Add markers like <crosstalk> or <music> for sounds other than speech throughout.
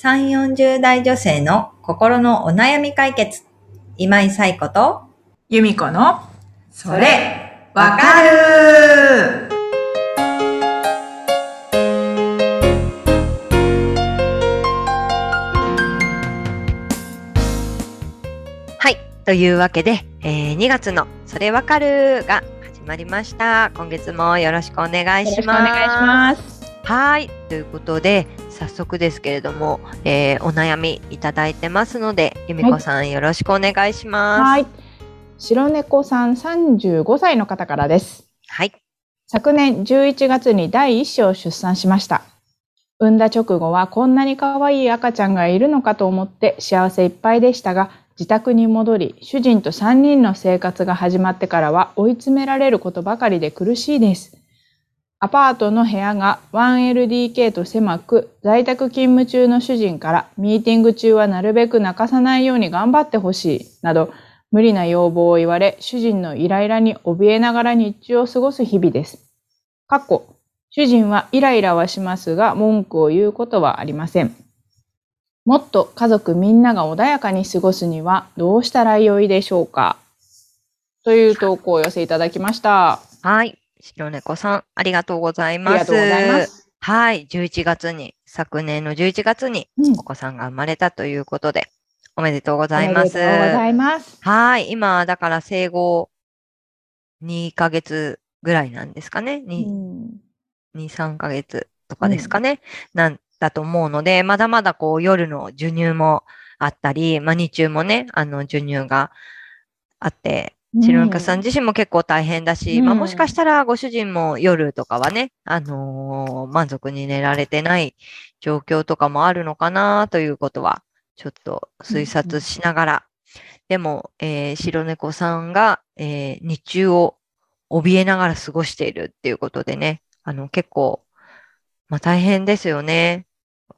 3、40代女性の心のお悩み解決。今井彩子と、由美子の、それ、わかるはい。というわけで、えー2月のそれわかるが始まりました。今月もよろしくお願いします。よろしくお願いします。はい。ということで、早速ですけれども、えーお悩みいただいてますので、由美子さん、よろしくお願いします。はい。白猫さん35歳の方からです。はい。昨年11月に第一子を出産しました。産んだ直後はこんなに可愛い赤ちゃんがいるのかと思って幸せいっぱいでしたが、自宅に戻り、主人と3人の生活が始まってからは追い詰められることばかりで苦しいです。アパートの部屋が 1LDK と狭く、在宅勤務中の主人からミーティング中はなるべく泣かさないように頑張ってほしい、など、無理な要望を言われ、主人のイライラに怯えながら日中を過ごす日々です。かっこ、主人はイライラはしますが、文句を言うことはありません。もっと家族みんなが穏やかに過ごすにはどうしたらよいでしょうかという投稿を寄せいただきました。はい。白猫さん、ありがとうございあます。ます。はい。11月に、昨年の11月にうんお子さんが生まれたということで、おめでとうごおざいます。めでとうございます。はい。今、だから生後2ヶ月ぐらいなんですかね。う 2, ん2 3ヶ月とかですかね。なんだと思うので、まだまだこう夜の授乳もあったり、まあ日中もね、あの授乳があって、白中さん自身も結構大変だし、うん。まあもしかしたらご主人も夜とかはね、あのー満足に寝られてない状況とかもあるのかなということは、ちょっと推察しながら、でも、えー白猫さんが、えー日中を怯えながら過ごしているっていうことでね、あの結構、まあ大変ですよね。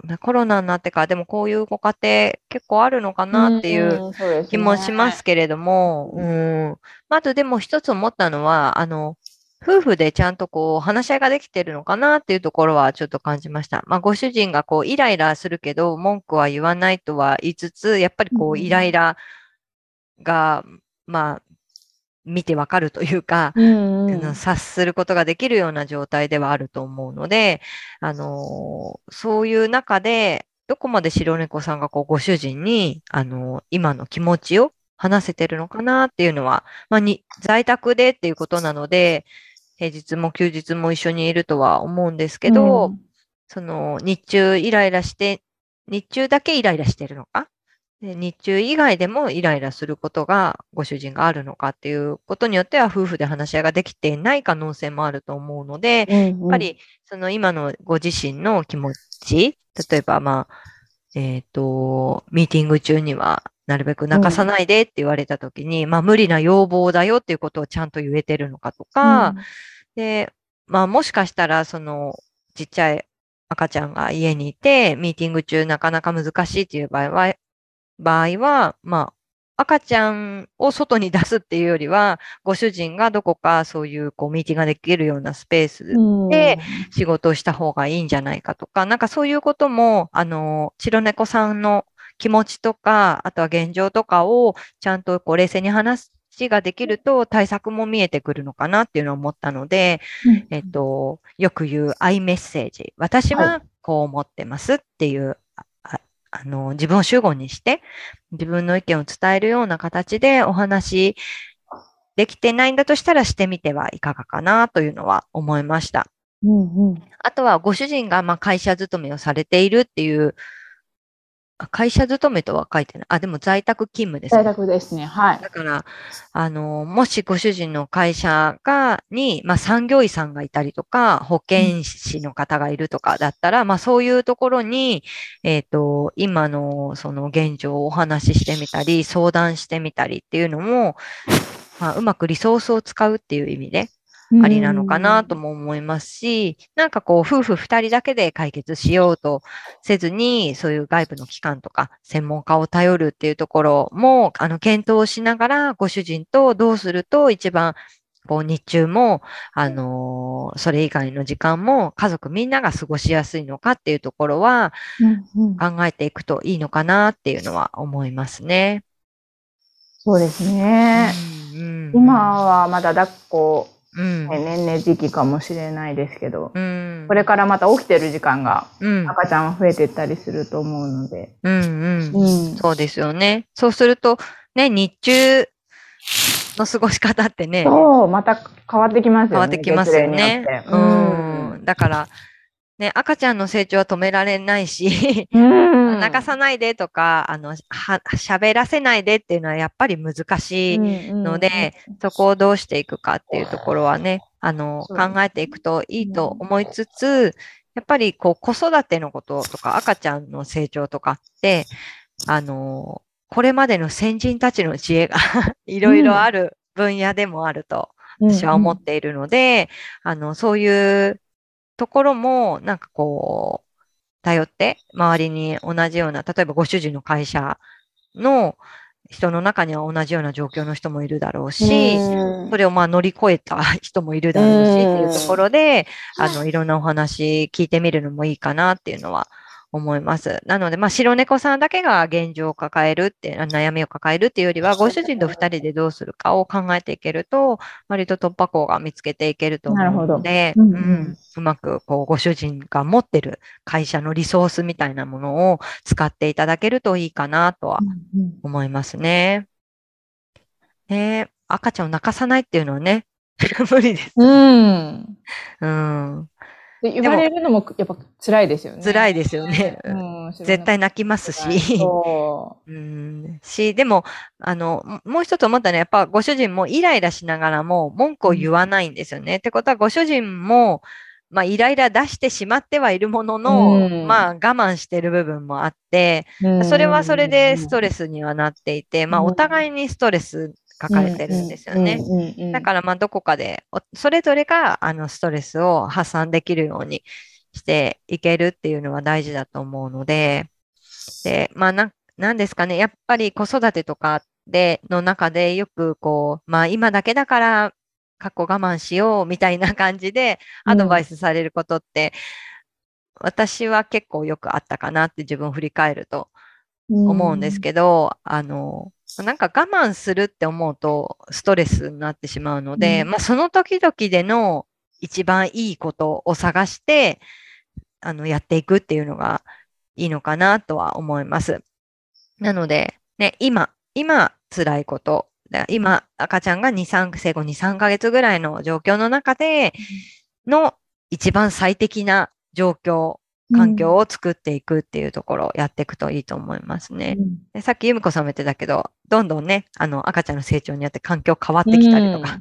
まあコロナになってから、でもこういうご家庭結構あるのかなっていう気もしますけれども、うん。まああとでも一つ思ったのは、あの、夫婦でちゃんとこう話し合いができてるのかなっていうところはちょっと感じました。まあご主人がこうイライラするけど文句は言わないとは言いつつ、やっぱりこううんイライラが、まあ見てわかるというか、うんうん。察することができるような状態ではあると思うので、あのーそういう中で、どこまで白猫さんがこうご主人に、あのー今の気持ちを話せてるのかなっていうのは、まあ、に在宅でっていうことなので、平日も休日も一緒にいるとは思うんですけど、うん。その日中イライラして、日中だけイライラしてるのかで日中以外でもイライラすることがご主人があるのかっていうことによっては夫婦で話し合いができていない可能性もあると思うので、うんうん。やっぱりその今のご自身の気持ち、例えばまあ、えっ、と、ミーティング中にはなるべく泣かさないでって言われたときに、まあ無理な要望だよっていうことをちゃんと言えてるのかとか、で、まあもしかしたら、その、ちっちゃい赤ちゃんが家にいて、ミーティング中なかなか難しいっていう場合は、場合は、まあ、赤ちゃんを外に出すっていうよりは、ご主人がどこかそういうこうミーティングができるようなスペースうん。で仕事をした方がいいんじゃないかとか、なんかそういうことも、あの、白猫さんの気持ちとか、あとは現状とかをちゃんとこう冷静に話ができると対策も見えてくるのかなっていうのを思ったので、うん。えっと、よく言う i メッセージ。私ははこう思ってますっていう、あの、自分を主語にして、自分の意見を伝えるような形でお話できてないんだとしたらしてみてはいかがかなというのは思いました。うんうんあとはご主人がまあ会社勤めをされているっていう、あ会社勤めとは書いてない。あ、でも在宅勤務ですね在。宅ですね。はい。だから、あの、もしご主人の会社が、に、まあ、産業医さんがいたりとか、保健師の方がいるとかだったら、まあ、そういうところに、えっ、と、今のその現状をお話ししてみたり、相談してみたりっていうのも、まあ、うまくリソースを使うっていう意味で、ありなのかなとも思いますし、なんかこう、夫婦二人だけで解決しようとせずに、そういう外部の機関とか専門家を頼るっていうところも、あの、検討しながら、ご主人とどうすると一番こう日中も、あのーそれ以外の時間も家族みんなが過ごしやすいのかっていうところは考えていくといいのかなっていうのは思いますね。そうですね。うんうん今はまだ抱っこ、うんね年々時期かもしれないですけど、うんこれからまた起きてる時間がうん赤ちゃんは増えていったりすると思うので。うんうんうんそうですよね。そうすると、ね、日中の過ごし方ってね、そう、また変わってきますよね。変わってきますよね月齢によっ。てうん。だから、ね、赤ちゃんの成長は止められないし、うん。泣かさないでとか、あの、は、喋らせないでっていうのはやっぱり難しいので、そこをどうしていくかっていうところはね、あの、考えていくといいと思いつつ、やっぱりこう子育てのこととか赤ちゃんの成長とかって、あの、これまでの先人たちの知恵が <laughs> いろいろある分野でもあると私は思っているので、あの、そういうところも、なんかこう、頼って、周りに同じような、例えばご主人の会社の人の中には同じような状況の人もいるだろうし、それをまあ乗り越えた人もいるだろうし、っていうところで、あの、いろんなお話聞いてみるのもいいかなっていうのは思います。なので、まあ、白猫さんだけが現状を抱えるって、悩みを抱えるっていうよりは、ご主人と二人でどうするかを考えていけると、割と突破口が見つけていけると思うので、なるほどうんうんうんうまく、こう、ご主人が持ってる会社のリソースみたいなものを使っていただけるといいかなとは思いますね。ね赤ちゃんを泣かさないっていうのはね、<laughs> 無理です。うん。うん。で言われるのもやっぱ辛いですよね。辛いですよね。うん、絶対泣きますし。<laughs> そうん。し、でも、あの、ももう一つ思ったのは、やっぱご主人もイライラしながらも文句を言わないんですよね。ってことは、ご主人も、まあ、イライラ出してしまってはいるものの、うんまあ、我慢してる部分もあって、う。それはそれでストレレスにはなっていて、まあ、うんお互いにストレス抱えてるんですよね。だから、まあ、どこかで、おそれぞれが、あの、ストレスを発散できるようにしていけるっていうのは大事だと思うので、で、まあ、なん、なんですかね。やっぱり子育てとかで、の中でよく、こう、まあ、今だけだから、過去我慢しようみたいな感じでアドバイスされることって、私は結構よくあったかなって自分を振り返ると思うんですけど、あの、なんか我慢するって思うとストレスになってしまうので、うんまあその時々での一番いいことを探して、あの、やっていくっていうのがいいのかなとは思います。なので、ね、今、今辛いこと、だ今赤ちゃんが2、3、生後2、3ヶ月ぐらいの状況の中での一番最適な状況、環境を作っていくっていうところをやっていくといいと思いますね。でさっき由美子さんも言ってたけど、どんどんね、あの赤ちゃんの成長によって環境変わってきたりとか、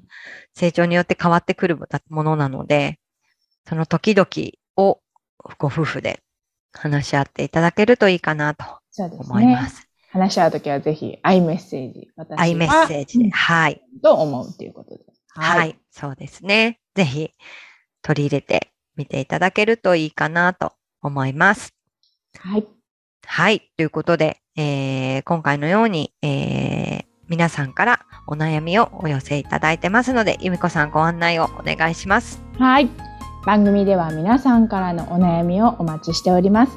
成長によって変わってくるものなので、その時々をご夫婦で話し合っていただけるといいかなと思いまね。す。話し合うときはぜひ、アイメッセージ。アイメッセージで。はい。と思うということで。はい。そうですね。ぜひ取り入れてみていただけるといいかなと思います。はい。はい。ということで、えー今回のように、えー皆さんからお悩みをお寄せいただいてますので、由美子さんご案内をお願いします。はい。番組では皆さんからのお悩みをお待ちしております。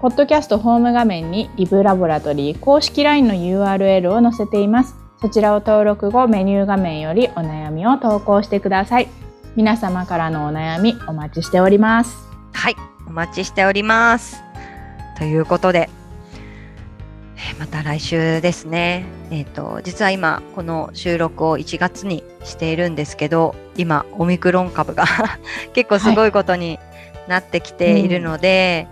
ポッドキャストホーム画面にリブラボラトリー公式 LINE の URL を載せています。そちらを登録後、メニュー画面よりお悩みを投稿してください。皆様からのお悩みお待ちしております。はい。お待ちしております。ということで、えーまた来週ですね。えっ、と、実は今、この収録を1月にしているんですけど、今、オミクロン株が <laughs> 結構すごいことになってきているので、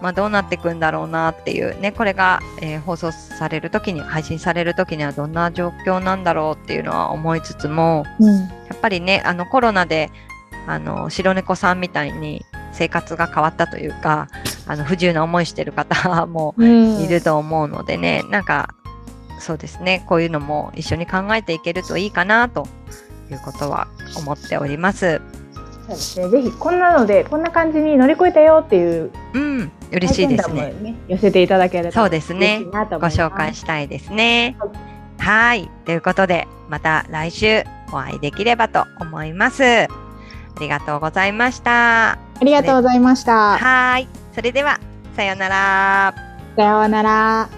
まあどうなっていくんだろうなっていうね、これが、えー放送されるときに、配信されるときにはどんな状況なんだろうっていうのは思いつつも、うん。やっぱりね、あのコロナで、あの、白猫さんみたいに生活が変わったというか、あの、不自由な思いしてる方 <laughs> もうんいると思うのでね、なんか、そうですね、こういうのも一緒に考えていけるといいかな、ということは思っております。そうですね。ぜひ、こんなので、こんな感じに乗り越えたよっていううん、嬉しいですね。寄せていただけるとそうですねご紹介したいですねはい。はい。ということで、また来週お会いできればと思います。ありがとうございました。ありがとうございました。はい。それでは、さようなら。さようなら。